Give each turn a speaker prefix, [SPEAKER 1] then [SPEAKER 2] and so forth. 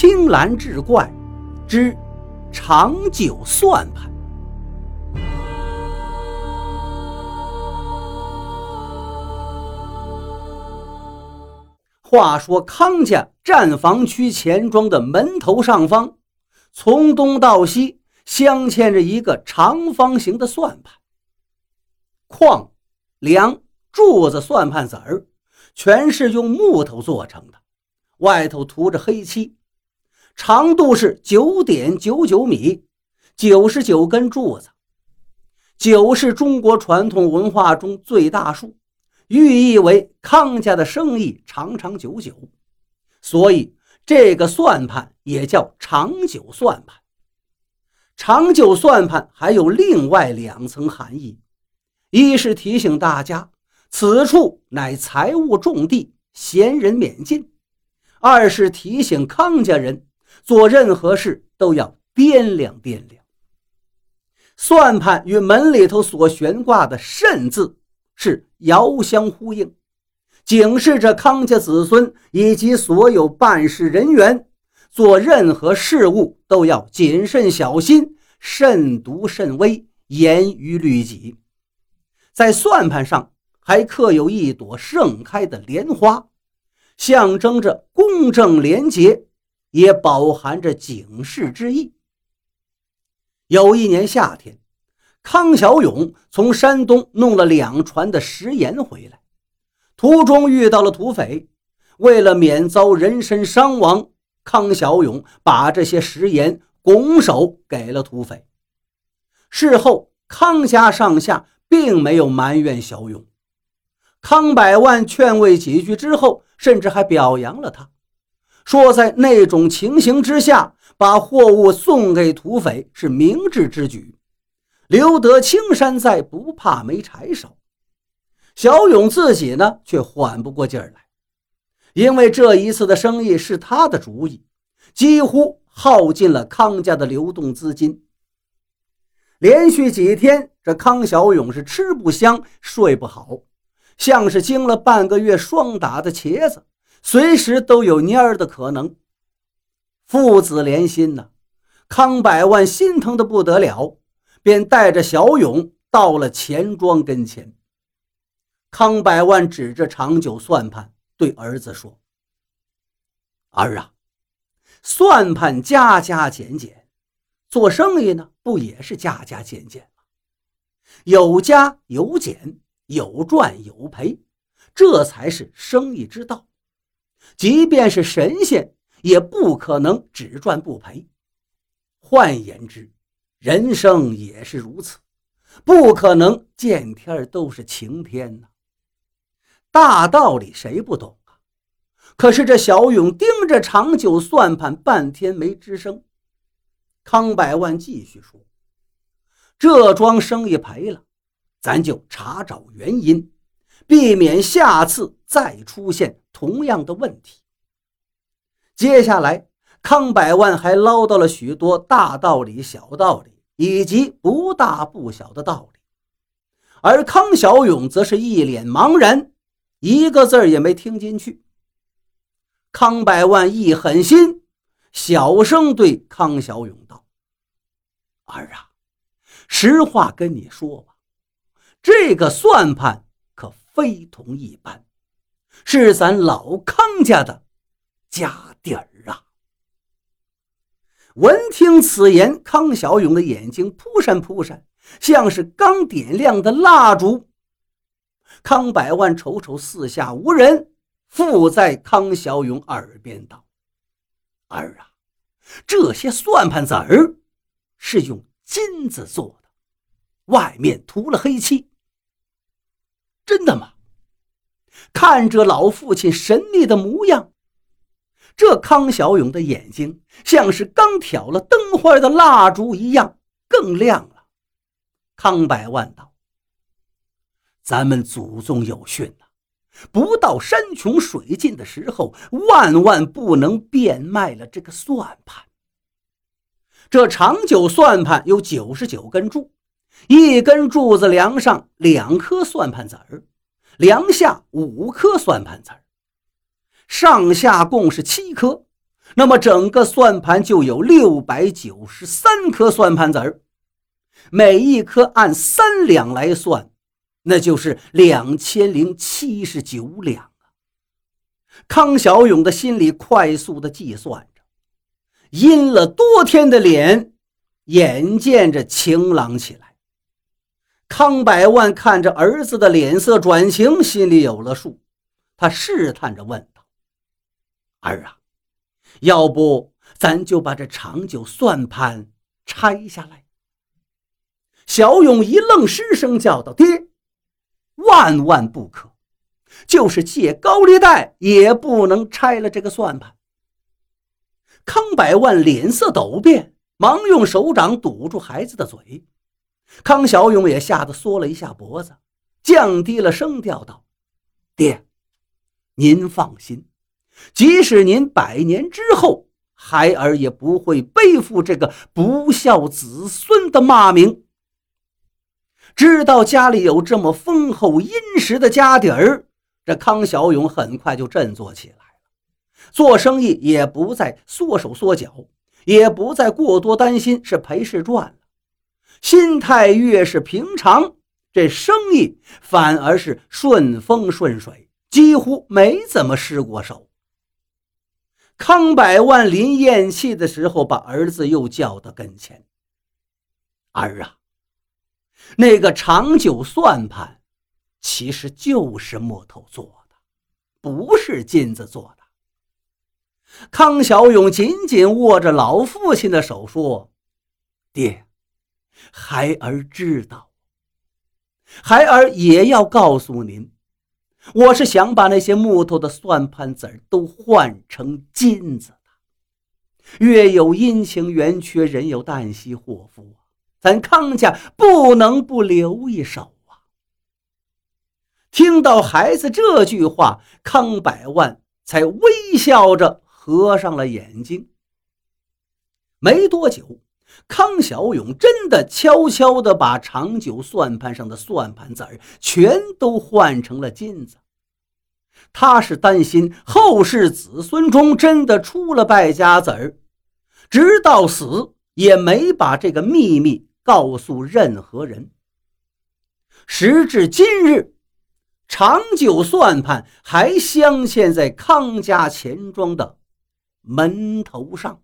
[SPEAKER 1] 青蓝志怪之长久算盘。话说康家站房区钱庄的门头上方，从东到西镶嵌着一个长方形的算盘，框、梁、柱子、算盘子儿，全是用木头做成的，外头涂着黑漆，长度是九点九九米，九十九根柱子。九是中国传统文化中最大数。寓意为康家的生意长长久久，所以这个算盘也叫长久算盘。长久算盘还有另外两层含义：一是提醒大家此处乃财物重地，闲人免进；二是提醒康家人做任何事都要掂量掂量。算盘与门里头所悬挂的“慎”字。是遥相呼应，警示着康家子孙以及所有办事人员，做任何事务都要谨慎小心，慎独慎微，严于律己。在算盘上还刻有一朵盛开的莲花，象征着公正廉洁，也饱含着警示之意。有一年夏天。康小勇从山东弄了两船的食盐回来，途中遇到了土匪。为了免遭人身伤亡，康小勇把这些食盐拱手给了土匪。事后，康家上下并没有埋怨小勇。康百万劝慰几句之后，甚至还表扬了他，说在那种情形之下，把货物送给土匪是明智之举。留得青山在，不怕没柴烧。小勇自己呢，却缓不过劲儿来，因为这一次的生意是他的主意，几乎耗尽了康家的流动资金。连续几天，这康小勇是吃不香，睡不好，像是经了半个月霜打的茄子，随时都有蔫儿的可能。父子连心呐，康百万心疼的不得了。便带着小勇到了钱庄跟前。康百万指着长久算盘，对儿子说：“儿啊，算盘加加减减，做生意呢，不也是加加减减吗？有加有减，有赚有赔，这才是生意之道。即便是神仙，也不可能只赚不赔。换言之。”人生也是如此，不可能见天都是晴天呐。大道理谁不懂啊？可是这小勇盯着长久算盘半天没吱声。康百万继续说：“这桩生意赔了，咱就查找原因，避免下次再出现同样的问题。”接下来。康百万还唠叨了许多大道理、小道理，以及不大不小的道理，而康小勇则是一脸茫然，一个字也没听进去。康百万一狠心，小声对康小勇道：“儿啊，实话跟你说吧，这个算盘非同一般，是咱老康家的家底儿啊。”闻听此言，康小勇的眼睛扑闪扑闪，像是刚点亮的蜡烛。康百万瞅瞅四下无人，附在康小勇耳边道：“儿啊，这些算盘子儿是用金子做的，外面涂了黑漆。真的吗？”看着老父亲神秘的模样。这康小勇的眼睛像是刚挑了灯花的蜡烛一样，更亮了。康百万道：“咱们祖宗有训呐，不到山穷水尽的时候，万万不能变卖了这个算盘。这长久算盘有九十九根柱，一根柱子梁上两颗算盘子儿，梁下五颗算盘子儿。”上下共是七颗，那么整个算盘就有六百九十三颗算盘子儿，每一颗按三两来算，那就是两千零七十九两啊！康小勇的心里快速的计算着，阴了多天的脸，眼见着晴朗起来。康百万看着儿子的脸色转晴，心里有了数，他试探着问道：“儿啊。”要不，咱就把这长久算盘拆下来。小勇一愣，失声叫道：“爹，万万不可！就是借高利贷，也不能拆了这个算盘。”康百万脸色陡变，忙用手掌堵住孩子的嘴。康小勇也吓得缩了一下脖子，降低了声调道：“爹，您放心。”即使您百年之后，孩儿也不会背负这个不孝子孙的骂名。知道家里有这么丰厚殷实的家底儿，这康小勇很快就振作起来了，做生意也不再缩手缩脚，也不再过多担心是赔是赚，心态越是平常，这生意反而是顺风顺水，几乎没怎么失过手。康百万临咽气的时候，把儿子又叫到跟前：“儿啊，那个长久算盘，其实就是木头做的，不是金子做的。”康小勇紧紧握着老父亲的手说：“爹，孩儿知道，孩儿也要告诉您。”我是想把那些木头的算盘子都换成金子的。月有阴晴圆缺，人有旦夕祸福啊！咱康家不能不留一手啊！听到孩子这句话，康百万才微笑着合上了眼睛。没多久，康小勇真的悄悄地把长久算盘上的算盘子儿全都换成了金子。他是担心后世子孙中真的出了败家子儿，直到死也没把这个秘密告诉任何人。时至今日，长久算盘还镶嵌在康家钱庄的门头上。